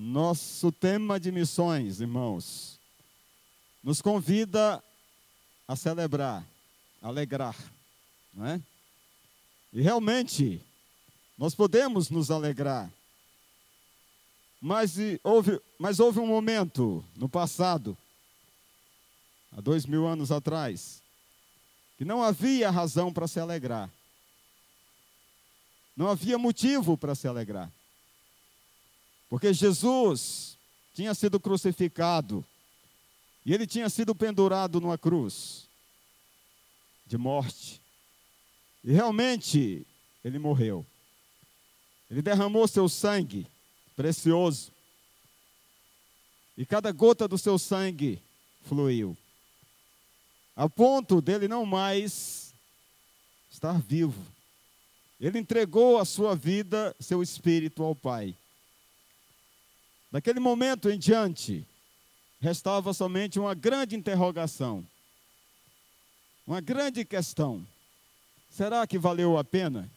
Nosso tema de missões, irmãos, nos convida a celebrar, a alegrar, não é? E realmente, nós podemos nos alegrar. Mas houve, mas houve um momento no passado, há dois mil anos atrás, que não havia razão para se alegrar. Não havia motivo para se alegrar. Porque Jesus tinha sido crucificado e ele tinha sido pendurado numa cruz de morte. E realmente ele morreu. Ele derramou seu sangue precioso. E cada gota do seu sangue fluiu. A ponto dele não mais estar vivo ele entregou a sua vida, seu espírito ao Pai. Daquele momento em diante, restava somente uma grande interrogação, uma grande questão: será que valeu a pena?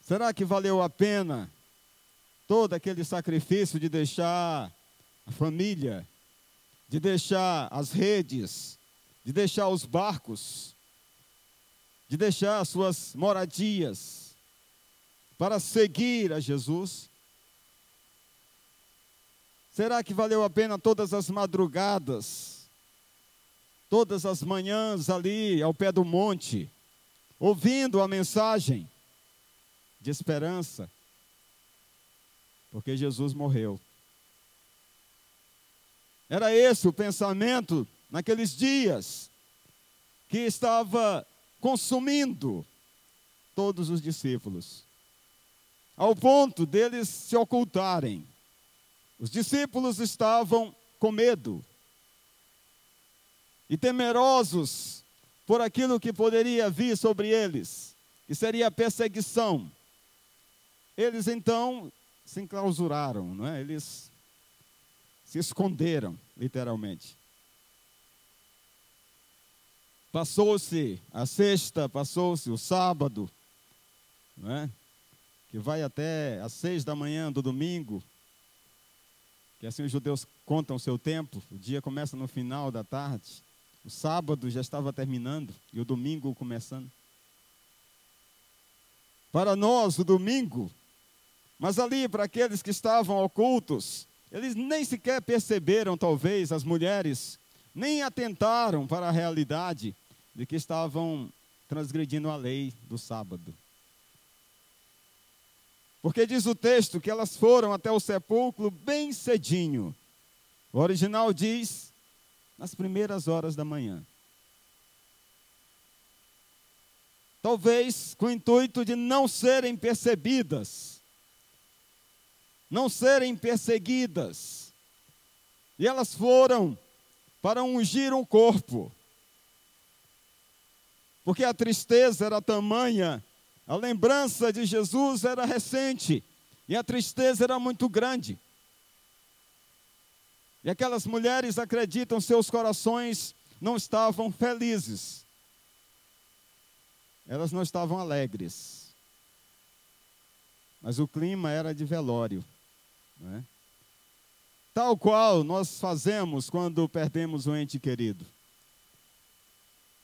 Será que valeu a pena todo aquele sacrifício de deixar a família, de deixar as redes, de deixar os barcos, de deixar suas moradias para seguir a Jesus? Será que valeu a pena todas as madrugadas, todas as manhãs ali ao pé do monte, ouvindo a mensagem de esperança? Porque Jesus morreu. Era esse o pensamento naqueles dias que estava consumindo todos os discípulos, ao ponto deles se ocultarem. Os discípulos estavam com medo e temerosos por aquilo que poderia vir sobre eles, que seria a perseguição. Eles então se enclausuraram, não é? Eles se esconderam, literalmente. Passou-se a sexta, passou-se o sábado, não é? que vai até às seis da manhã do domingo, que assim os judeus contam o seu tempo, o dia começa no final da tarde, o sábado já estava terminando e o domingo começando. Para nós, o domingo, mas ali para aqueles que estavam ocultos, eles nem sequer perceberam, talvez, as mulheres, nem atentaram para a realidade de que estavam transgredindo a lei do sábado. Porque diz o texto que elas foram até o sepulcro bem cedinho. O original diz nas primeiras horas da manhã. Talvez com o intuito de não serem percebidas, não serem perseguidas. E elas foram para ungir um corpo porque a tristeza era tamanha, a lembrança de Jesus era recente e a tristeza era muito grande. E aquelas mulheres acreditam seus corações não estavam felizes. Elas não estavam alegres. Mas o clima era de velório. É? Tal qual nós fazemos quando perdemos um ente querido.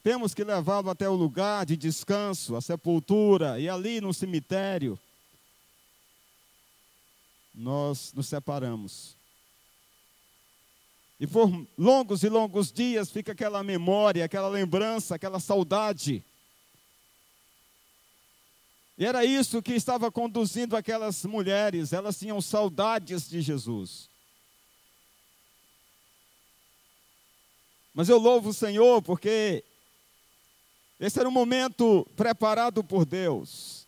Temos que levá-lo até o lugar de descanso, a sepultura, e ali no cemitério, nós nos separamos. E por longos e longos dias fica aquela memória, aquela lembrança, aquela saudade. E era isso que estava conduzindo aquelas mulheres, elas tinham saudades de Jesus. Mas eu louvo o Senhor porque esse era um momento preparado por Deus.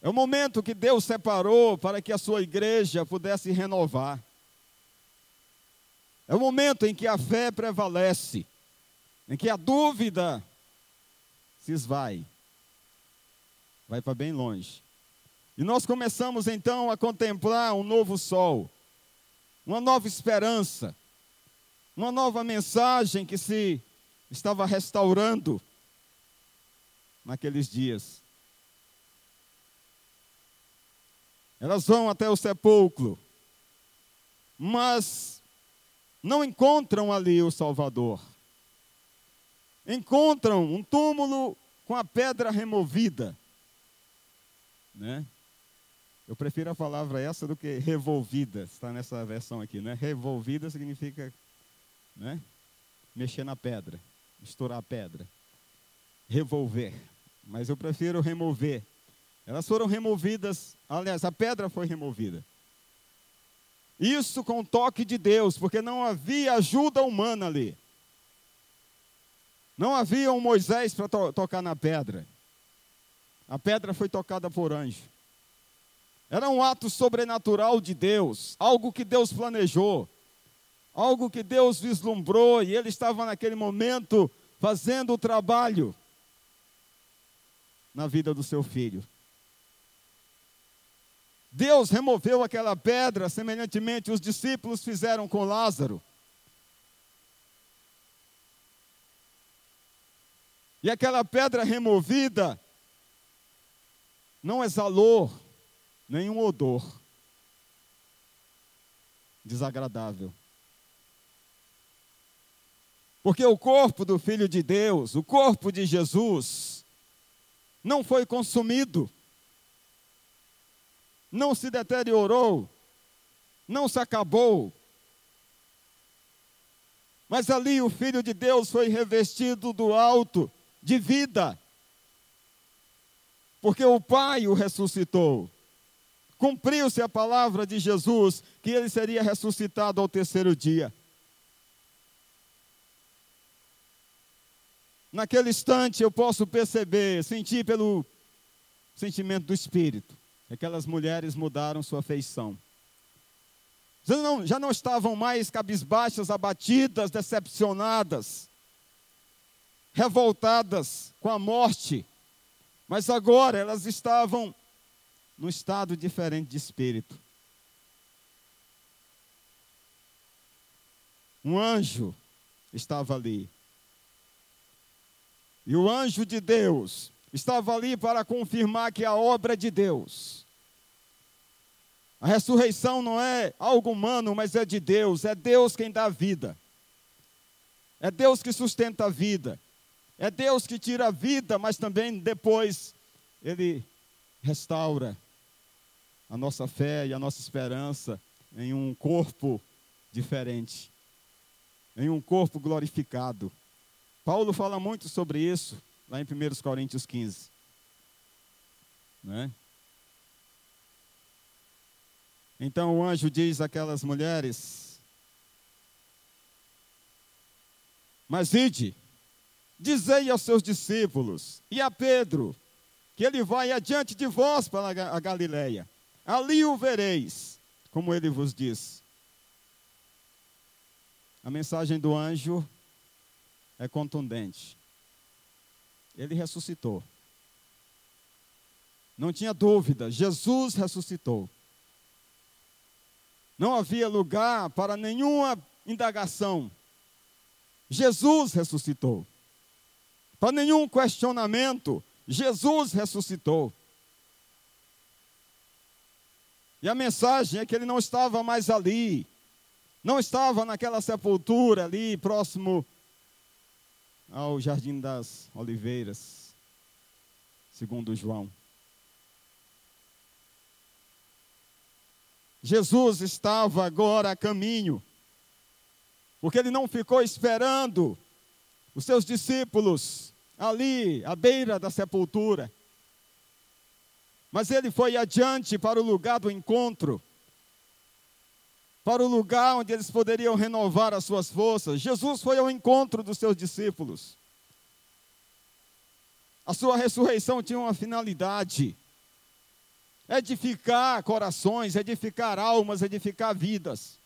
É o momento que Deus separou para que a sua igreja pudesse renovar. É o momento em que a fé prevalece, em que a dúvida se esvai, vai para bem longe. E nós começamos então a contemplar um novo sol, uma nova esperança, uma nova mensagem que se estava restaurando naqueles dias. Elas vão até o sepulcro, mas não encontram ali o Salvador. Encontram um túmulo com a pedra removida. Né? Eu prefiro a palavra essa do que revolvida, está nessa versão aqui, né? Revolvida significa né? mexer na pedra, misturar a pedra. Revolver. Mas eu prefiro remover. Elas foram removidas, aliás, a pedra foi removida. Isso com o toque de Deus, porque não havia ajuda humana ali. Não havia um Moisés para to tocar na pedra. A pedra foi tocada por anjo. Era um ato sobrenatural de Deus, algo que Deus planejou, algo que Deus vislumbrou, e ele estava naquele momento fazendo o trabalho na vida do seu filho. Deus removeu aquela pedra, semelhantemente os discípulos fizeram com Lázaro. E aquela pedra removida não exalou nenhum odor desagradável. Porque o corpo do Filho de Deus, o corpo de Jesus, não foi consumido não se deteriorou, não se acabou. Mas ali o Filho de Deus foi revestido do alto de vida, porque o Pai o ressuscitou. Cumpriu-se a palavra de Jesus que ele seria ressuscitado ao terceiro dia. Naquele instante eu posso perceber, sentir pelo sentimento do Espírito, Aquelas mulheres mudaram sua feição. Já não, já não estavam mais cabisbaixas, abatidas, decepcionadas, revoltadas com a morte, mas agora elas estavam num estado diferente de espírito. Um anjo estava ali. E o anjo de Deus estava ali para confirmar que a obra é de Deus. A ressurreição não é algo humano, mas é de Deus. É Deus quem dá vida. É Deus que sustenta a vida. É Deus que tira a vida, mas também depois Ele restaura a nossa fé e a nossa esperança em um corpo diferente, em um corpo glorificado. Paulo fala muito sobre isso lá em 1 Coríntios 15. Né? Então o anjo diz àquelas mulheres: Mas ide, dizei aos seus discípulos e a Pedro, que ele vai adiante de vós para a Galileia. Ali o vereis, como ele vos diz. A mensagem do anjo é contundente ele ressuscitou. Não tinha dúvida, Jesus ressuscitou. Não havia lugar para nenhuma indagação. Jesus ressuscitou. Para nenhum questionamento, Jesus ressuscitou. E a mensagem é que ele não estava mais ali, não estava naquela sepultura ali próximo ao Jardim das Oliveiras, segundo João. Jesus estava agora a caminho, porque ele não ficou esperando os seus discípulos ali à beira da sepultura, mas ele foi adiante para o lugar do encontro para o lugar onde eles poderiam renovar as suas forças. Jesus foi ao encontro dos seus discípulos. A sua ressurreição tinha uma finalidade: edificar corações, edificar almas, edificar vidas.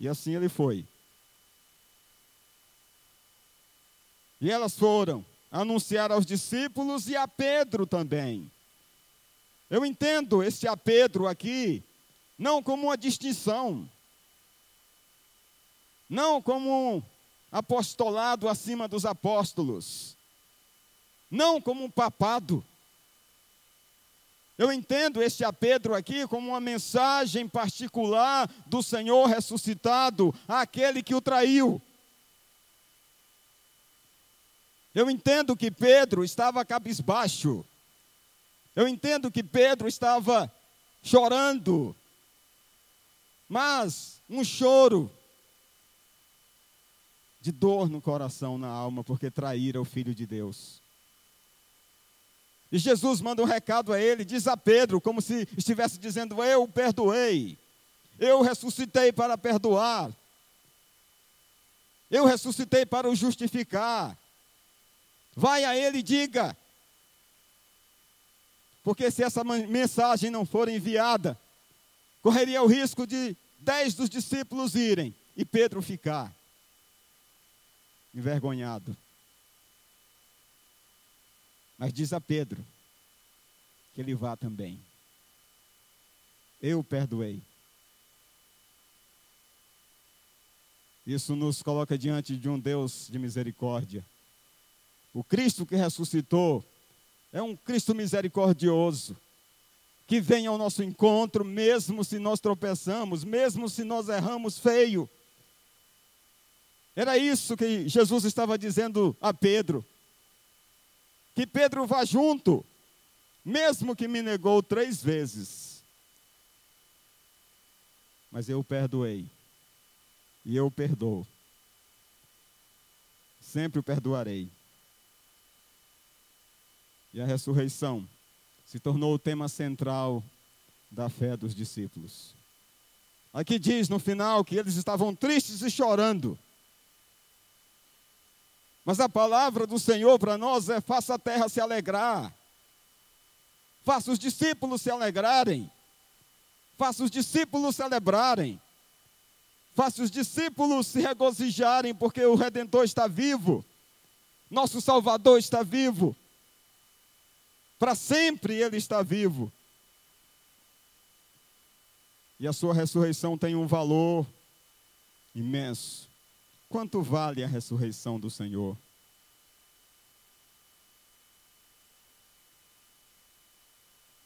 E assim ele foi. E elas foram anunciar aos discípulos e a Pedro também. Eu entendo esse a Pedro aqui não como uma distinção, não como um apostolado acima dos apóstolos, não como um papado, Eu entendo este a Pedro aqui como uma mensagem particular do Senhor ressuscitado àquele que o traiu. Eu entendo que Pedro estava cabisbaixo. Eu entendo que Pedro estava chorando. Mas um choro de dor no coração, na alma, porque traíra o Filho de Deus. E Jesus manda um recado a ele, diz a Pedro, como se estivesse dizendo: Eu perdoei, eu ressuscitei para perdoar, eu ressuscitei para o justificar. Vai a ele e diga, porque se essa mensagem não for enviada, correria o risco de dez dos discípulos irem e Pedro ficar envergonhado. Mas diz a Pedro que ele vá também. Eu perdoei. Isso nos coloca diante de um Deus de misericórdia. O Cristo que ressuscitou é um Cristo misericordioso, que vem ao nosso encontro, mesmo se nós tropeçamos, mesmo se nós erramos feio. Era isso que Jesus estava dizendo a Pedro que Pedro vá junto, mesmo que me negou três vezes. Mas eu perdoei. E eu perdoo. Sempre o perdoarei. E a ressurreição se tornou o tema central da fé dos discípulos. Aqui diz no final que eles estavam tristes e chorando. Mas a palavra do Senhor para nós é: faça a terra se alegrar, faça os discípulos se alegrarem, faça os discípulos celebrarem, faça os discípulos se regozijarem, porque o Redentor está vivo, nosso Salvador está vivo, para sempre Ele está vivo. E a sua ressurreição tem um valor imenso. Quanto vale a ressurreição do Senhor?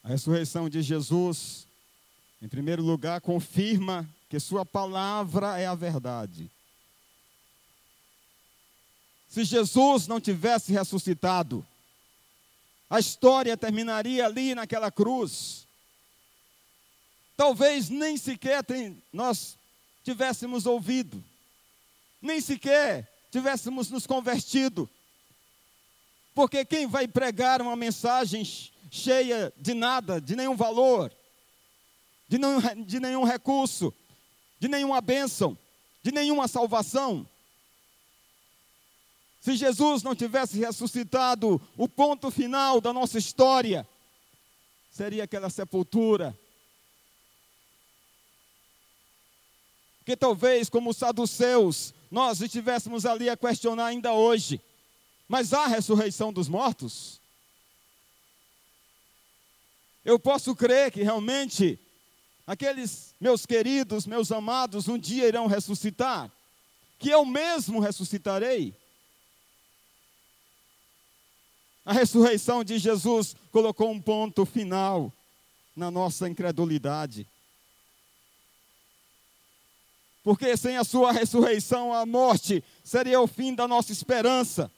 A ressurreição de Jesus, em primeiro lugar, confirma que Sua palavra é a verdade. Se Jesus não tivesse ressuscitado, a história terminaria ali naquela cruz. Talvez nem sequer nós tivéssemos ouvido nem sequer tivéssemos nos convertido. Porque quem vai pregar uma mensagem cheia de nada, de nenhum valor, de de nenhum recurso, de nenhuma bênção, de nenhuma salvação? Se Jesus não tivesse ressuscitado, o ponto final da nossa história seria aquela sepultura Porque talvez, como saduceus, nós estivéssemos ali a questionar ainda hoje: mas há ressurreição dos mortos? Eu posso crer que realmente aqueles meus queridos, meus amados, um dia irão ressuscitar, que eu mesmo ressuscitarei. A ressurreição de Jesus colocou um ponto final na nossa incredulidade. Porque sem a sua ressurreição, a morte seria o fim da nossa esperança.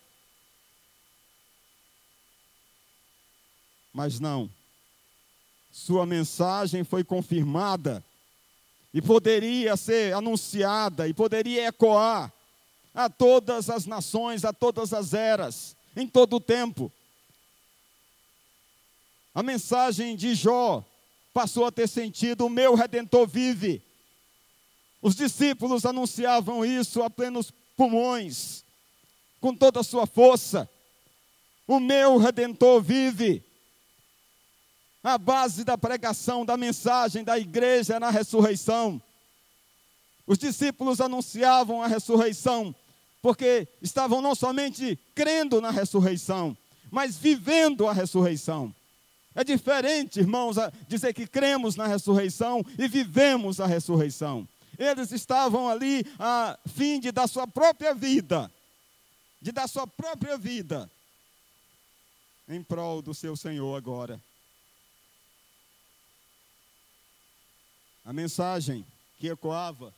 Mas não. Sua mensagem foi confirmada e poderia ser anunciada e poderia ecoar a todas as nações, a todas as eras, em todo o tempo. A mensagem de Jó passou a ter sentido: o meu redentor vive. Os discípulos anunciavam isso a plenos pulmões, com toda a sua força. O meu redentor vive. A base da pregação, da mensagem da igreja era a ressurreição. Os discípulos anunciavam a ressurreição, porque estavam não somente crendo na ressurreição, mas vivendo a ressurreição. É diferente, irmãos, dizer que cremos na ressurreição e vivemos a ressurreição. Eles estavam ali a fim de dar sua própria vida, de dar sua própria vida em prol do seu Senhor agora. a mensagem que ecoava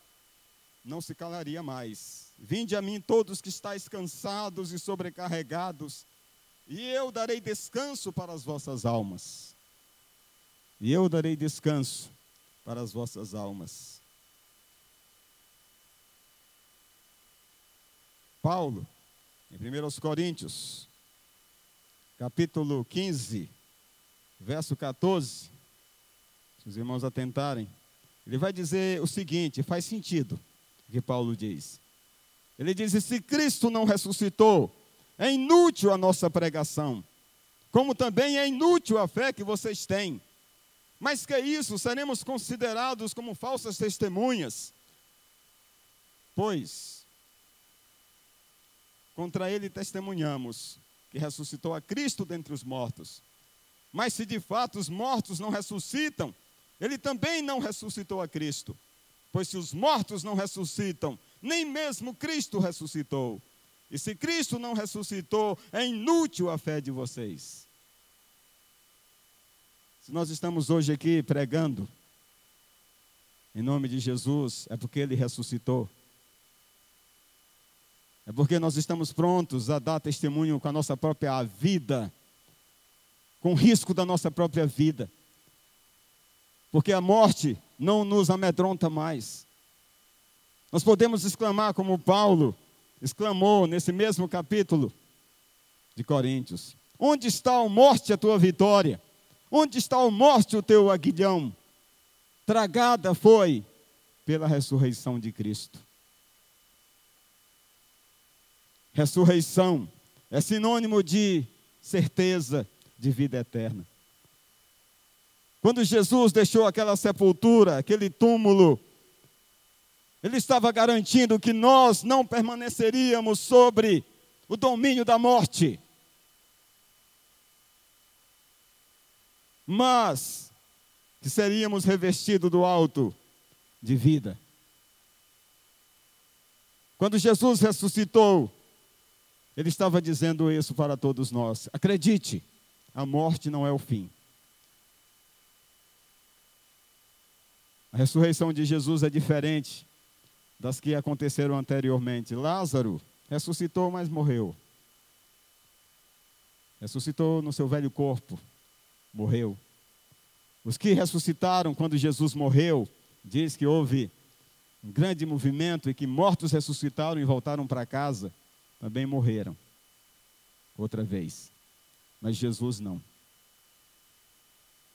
não se calaria mais. Vinde a mim todos que estáis cansados e sobrecarregados, e eu darei descanso para as vossas almas. E eu darei descanso para as vossas almas. Paulo, em 1 Coríntios, capítulo 15, verso 14, se os irmãos atentarem, ele vai dizer o seguinte: faz sentido o que Paulo diz. Ele diz: se Cristo não ressuscitou, é inútil a nossa pregação, como também é inútil a fé que vocês têm. Mas que isso, seremos considerados como falsas testemunhas, pois Contra ele testemunhamos que ressuscitou a Cristo dentre os mortos. Mas se de fato os mortos não ressuscitam, ele também não ressuscitou a Cristo. Pois se os mortos não ressuscitam, nem mesmo Cristo ressuscitou. E se Cristo não ressuscitou, é inútil a fé de vocês. Se nós estamos hoje aqui pregando, em nome de Jesus, é porque Ele ressuscitou. É porque nós estamos prontos a dar testemunho com a nossa própria vida, com risco da nossa própria vida. Porque a morte não nos amedronta mais. Nós podemos exclamar como Paulo exclamou nesse mesmo capítulo de Coríntios: Onde está a morte a tua vitória? Onde está a morte o teu aguilhão? Tragada foi pela ressurreição de Cristo. Ressurreição é sinônimo de certeza de vida eterna. Quando Jesus deixou aquela sepultura, aquele túmulo, ele estava garantindo que nós não permaneceríamos sobre o domínio da morte. Mas que seríamos revestidos do alto de vida. Quando Jesus ressuscitou, ele estava dizendo isso para todos nós. Acredite, a morte não é o fim. A ressurreição de Jesus é diferente das que aconteceram anteriormente. Lázaro ressuscitou, mas morreu. Ressuscitou no seu velho corpo, morreu. Os que ressuscitaram quando Jesus morreu, diz que houve um grande movimento e que mortos ressuscitaram e voltaram para casa também morreram outra vez. Mas Jesus não.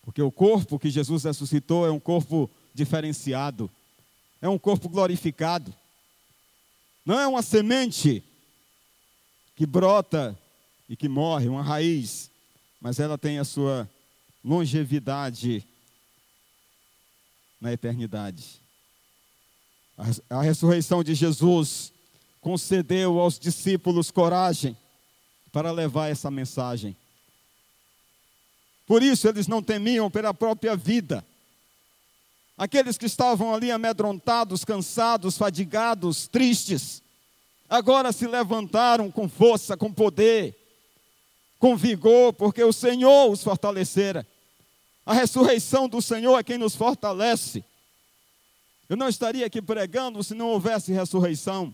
Porque o corpo que Jesus ressuscitou é um corpo diferenciado, é um corpo glorificado. Não é uma semente que brota e que morre, uma raiz, mas ela tem a sua longevidade na eternidade. A ressurreição de Jesus concedeu aos discípulos coragem para levar essa mensagem. Por isso eles não temiam pela própria vida. Aqueles que estavam ali amedrontados, cansados, fadigados, tristes, agora se levantaram com força, com poder, com vigor, porque o Senhor os fortalecera. A ressurreição do Senhor é quem nos fortalece. Eu não estaria aqui pregando se não houvesse ressurreição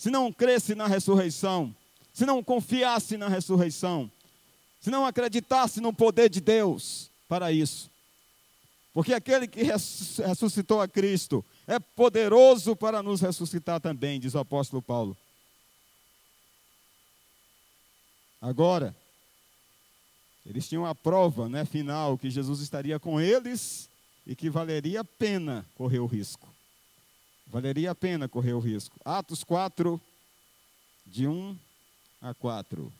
se não cresce na ressurreição, se não confiasse na ressurreição, se não acreditasse no poder de Deus para isso. Porque aquele que ressuscitou a Cristo é poderoso para nos ressuscitar também, diz o apóstolo Paulo. Agora, eles tinham a prova né, final que Jesus estaria com eles e que valeria a pena correr o risco. Valeria a pena correr o risco. Atos 4, de 1 a 4.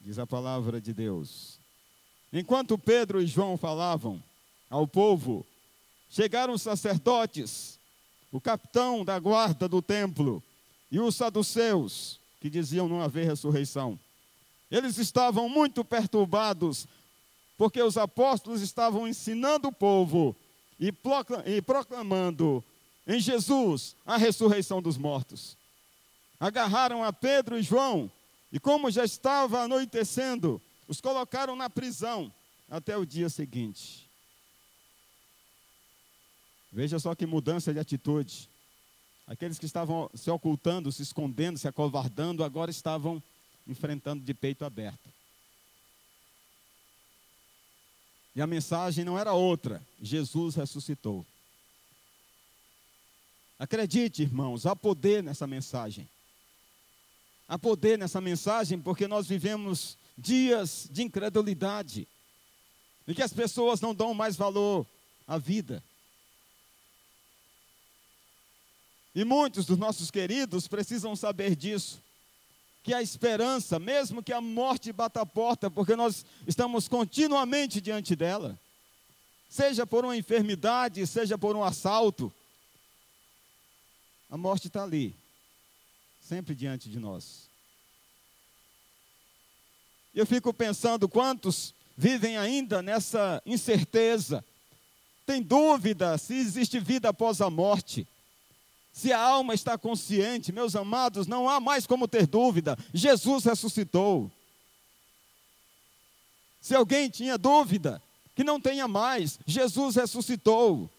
Diz a palavra de Deus. Enquanto Pedro e João falavam ao povo, chegaram os sacerdotes, o capitão da guarda do templo e os saduceus, que diziam não haver ressurreição. Eles estavam muito perturbados, porque os apóstolos estavam ensinando o povo e proclamando em Jesus a ressurreição dos mortos. Agarraram a Pedro e João, e como já estava anoitecendo, os colocaram na prisão até o dia seguinte. Veja só que mudança de atitude. Aqueles que estavam se ocultando, se escondendo, se acovardando, agora estavam enfrentando de peito aberto. E a mensagem não era outra: Jesus ressuscitou. Acredite, irmãos, há poder nessa mensagem. Há poder nessa mensagem porque nós vivemos dias de incredulidade, em que as pessoas não dão mais valor à vida. E muitos dos nossos queridos precisam saber disso. Que a esperança, mesmo que a morte bata a porta, porque nós estamos continuamente diante dela, seja por uma enfermidade, seja por um assalto, a morte está ali, sempre diante de nós. Eu fico pensando quantos vivem ainda nessa incerteza, tem dúvida se existe vida após a morte. Se a alma está consciente, meus amados, não há mais como ter dúvida. Jesus ressuscitou. Se alguém tinha dúvida, que não tenha mais. Jesus ressuscitou.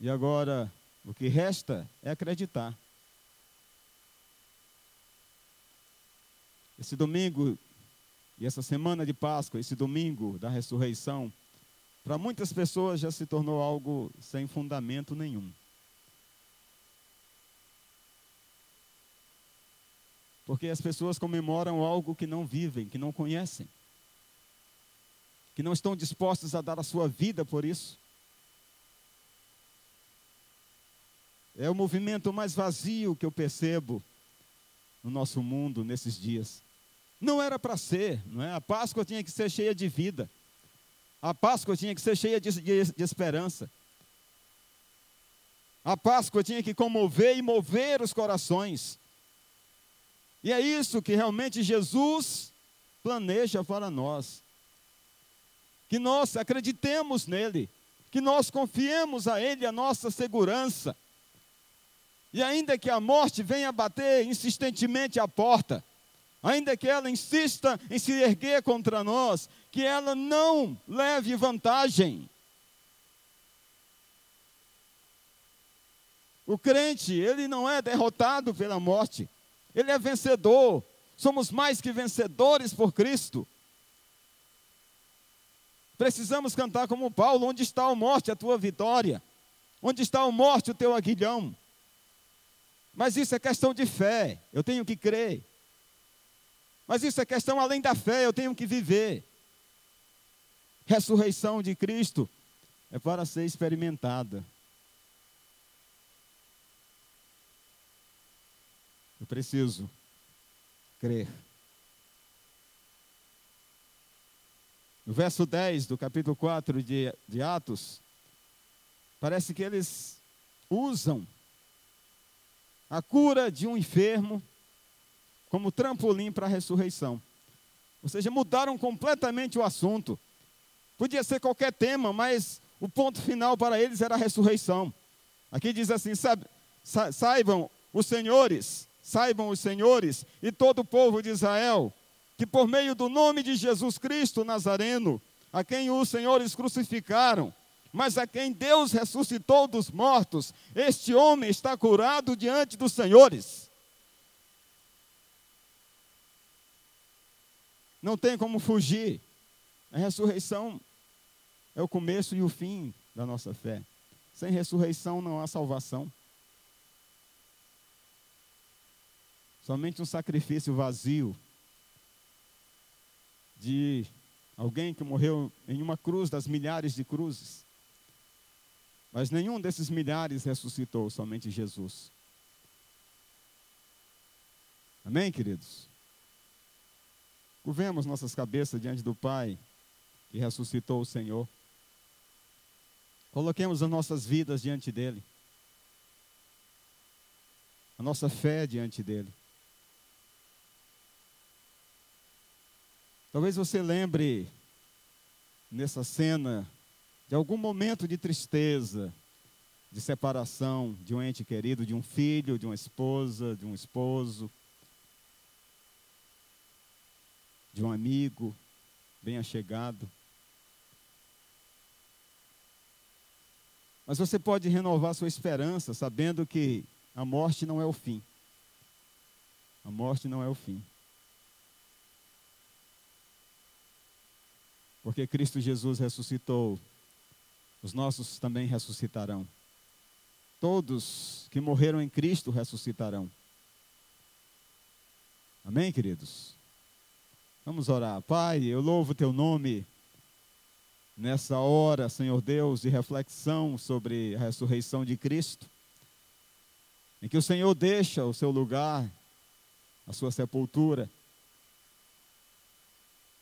E agora, o que resta é acreditar. Esse domingo e essa semana de Páscoa, esse domingo da ressurreição, para muitas pessoas já se tornou algo sem fundamento nenhum. Porque as pessoas comemoram algo que não vivem, que não conhecem, que não estão dispostas a dar a sua vida por isso. É o movimento mais vazio que eu percebo no nosso mundo nesses dias. Não era para ser, não é? A Páscoa tinha que ser cheia de vida. A Páscoa tinha que ser cheia de, de, de esperança. A Páscoa tinha que comover e mover os corações. E é isso que realmente Jesus planeja para nós. Que nós acreditemos nele, que nós confiemos a ele a nossa segurança. E ainda que a morte venha bater insistentemente à porta, ainda que ela insista em se erguer contra nós, que ela não leve vantagem. O crente, ele não é derrotado pela morte, ele é vencedor. Somos mais que vencedores por Cristo. Precisamos cantar como Paulo: onde está a morte, a tua vitória? Onde está a morte, o teu aguilhão? Mas isso é questão de fé, eu tenho que crer. Mas isso é questão além da fé, eu tenho que viver. Ressurreição de Cristo é para ser experimentada. Eu preciso crer. No verso 10 do capítulo 4 de, de Atos, parece que eles usam a cura de um enfermo como trampolim para a ressurreição. Ou seja, mudaram completamente o assunto. Podia ser qualquer tema, mas o ponto final para eles era a ressurreição. Aqui diz assim: saibam os senhores, saibam os senhores e todo o povo de Israel, que por meio do nome de Jesus Cristo Nazareno, a quem os senhores crucificaram, mas a quem Deus ressuscitou dos mortos, este homem está curado diante dos senhores. Não tem como fugir. A ressurreição é o começo e o fim da nossa fé. Sem ressurreição não há salvação. Somente um sacrifício vazio de alguém que morreu em uma cruz das milhares de cruzes. Mas nenhum desses milhares ressuscitou, somente Jesus. Amém, queridos? Curvemos nossas cabeças diante do Pai que ressuscitou o Senhor. Coloquemos as nossas vidas diante dele. A nossa fé diante dele. Talvez você lembre nessa cena de algum momento de tristeza, de separação de um ente querido, de um filho, de uma esposa, de um esposo de um amigo bem achegado. Mas você pode renovar sua esperança sabendo que a morte não é o fim. A morte não é o fim. Porque Cristo Jesus ressuscitou, os nossos também ressuscitarão. Todos que morreram em Cristo ressuscitarão. Amém, queridos? Vamos orar. Pai, eu louvo teu nome nessa hora, Senhor Deus, de reflexão sobre a ressurreição de Cristo, em que o Senhor deixa o seu lugar, a sua sepultura,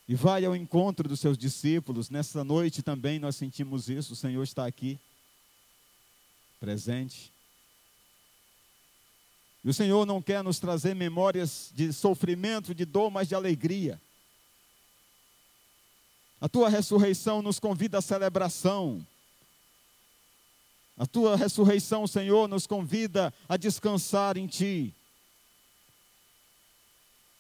e vai ao encontro dos seus discípulos. Nessa noite também nós sentimos isso, o Senhor está aqui, presente. E o Senhor não quer nos trazer memórias de sofrimento, de dor, mas de alegria. A tua ressurreição nos convida à celebração. A tua ressurreição, Senhor, nos convida a descansar em Ti.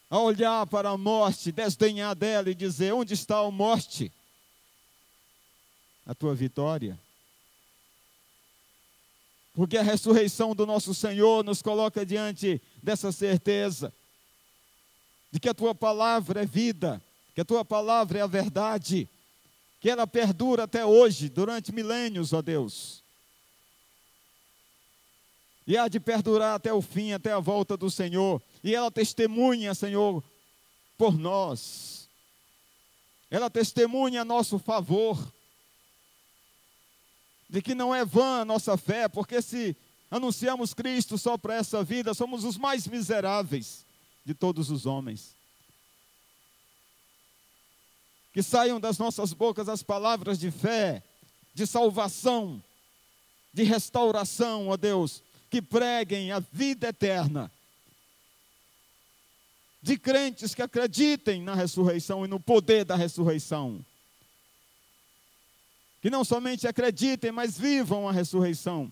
A olhar para a morte, desdenhar dela e dizer: Onde está a morte? A tua vitória. Porque a ressurreição do nosso Senhor nos coloca diante dessa certeza de que a tua palavra é vida que a tua palavra é a verdade, que ela perdura até hoje, durante milênios, ó Deus. E há de perdurar até o fim, até a volta do Senhor. E ela testemunha, Senhor, por nós. Ela testemunha a nosso favor. De que não é vã a nossa fé, porque se anunciamos Cristo só para essa vida, somos os mais miseráveis de todos os homens que saiam das nossas bocas as palavras de fé, de salvação, de restauração, ó Deus, que preguem a vida eterna. De crentes que acreditem na ressurreição e no poder da ressurreição. Que não somente acreditem, mas vivam a ressurreição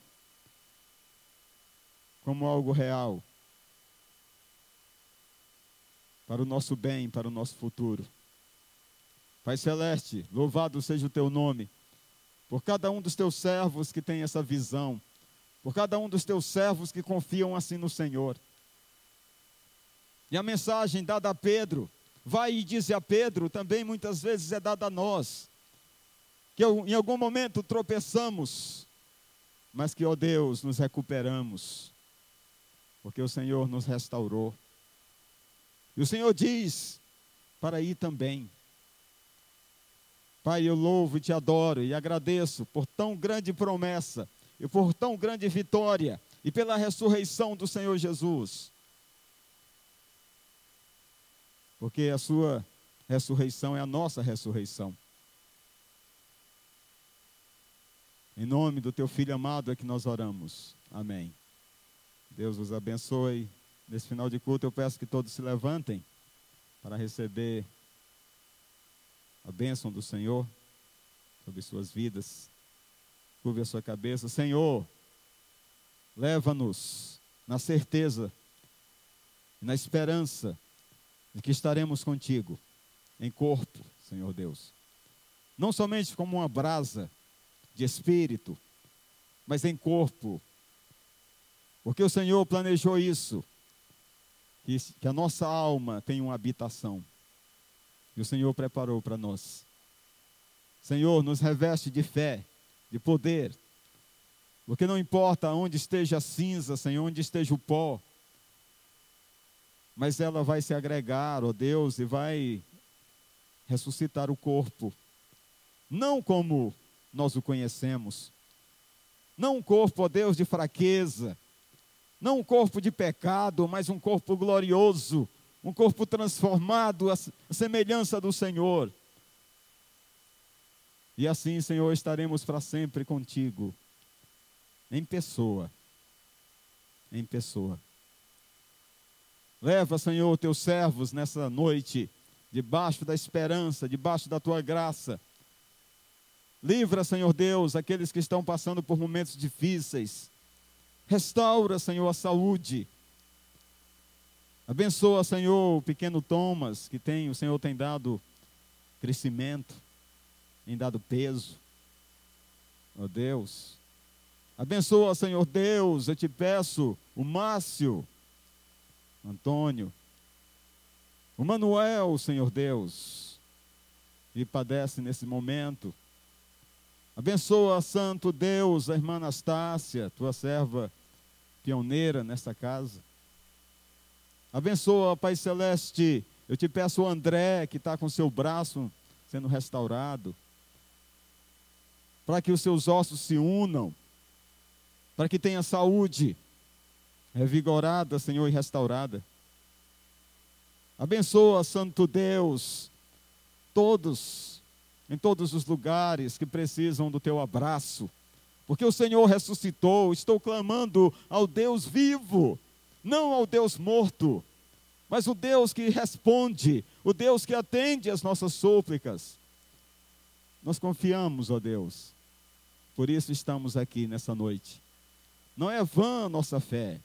como algo real para o nosso bem, para o nosso futuro. Pai Celeste, louvado seja o teu nome, por cada um dos teus servos que tem essa visão, por cada um dos teus servos que confiam assim no Senhor. E a mensagem dada a Pedro, vai e diz a Pedro, também muitas vezes é dada a nós, que em algum momento tropeçamos, mas que, ó Deus, nos recuperamos, porque o Senhor nos restaurou. E o Senhor diz para ir também. Pai, eu louvo e te adoro e agradeço por tão grande promessa e por tão grande vitória e pela ressurreição do Senhor Jesus. Porque a sua ressurreição é a nossa ressurreição. Em nome do teu filho amado é que nós oramos. Amém. Deus os abençoe. Nesse final de culto eu peço que todos se levantem para receber a bênção do Senhor sobre suas vidas. Curve a sua cabeça. Senhor, leva-nos na certeza, na esperança de que estaremos contigo em corpo, Senhor Deus. Não somente como uma brasa de espírito, mas em corpo. Porque o Senhor planejou isso, que, a nossa alma tenha uma habitação que o Senhor preparou para nós. Senhor, nos reveste de fé, de poder, porque não importa onde esteja a cinza, Senhor, onde esteja o pó, mas ela vai se agregar, ó Deus, e vai ressuscitar o corpo, não como nós o conhecemos, não um corpo, ó Deus, de fraqueza, não um corpo de pecado, mas um corpo glorioso, um corpo transformado à semelhança do Senhor. E assim, Senhor, estaremos para sempre contigo, em pessoa. Em pessoa. Leva, Senhor, teus servos nessa noite, debaixo da esperança, debaixo da tua graça. Livra, Senhor Deus, aqueles que estão passando por momentos difíceis. Restaura, Senhor, a saúde Abençoa, Senhor, o pequeno Thomas, que tem, o Senhor tem dado crescimento, tem dado peso. Ó oh, Deus, Abençoa, Senhor Deus, eu te peço, o Márcio, Antônio, o Manuel, Senhor Deus, que padece nesse momento. Abençoa, Santo Deus, a irmã Anastácia, tua serva pioneira nesta casa. Abençoa, Pai Celeste, eu te peço o André, que está com seu braço sendo restaurado, para que os seus ossos se unam, para que tenha saúde revigorada, Senhor, e restaurada. Abençoa, Santo Deus, todos, em todos os lugares que precisam do teu abraço, porque o Senhor ressuscitou. Estou clamando ao Deus vivo, não ao Deus morto, mas o Deus que responde, o Deus que atende às nossas súplicas. Nós confiamos, ó Deus, por isso estamos aqui nessa noite. Não é vã nossa fé.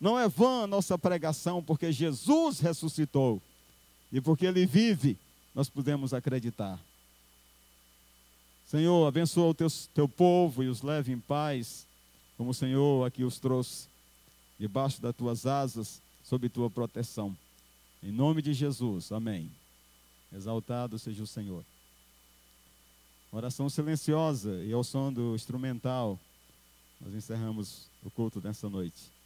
Não é vã nossa pregação, porque Jesus ressuscitou. E porque Ele vive, nós podemos acreditar. Senhor, abençoa o teu, teu povo e os leve em paz, como o Senhor aqui os trouxe, debaixo das tuas asas, sob tua proteção. Em nome de Jesus, amém. Exaltado seja o Senhor. Oração silenciosa e ao som do instrumental. Nós encerramos o culto dessa noite.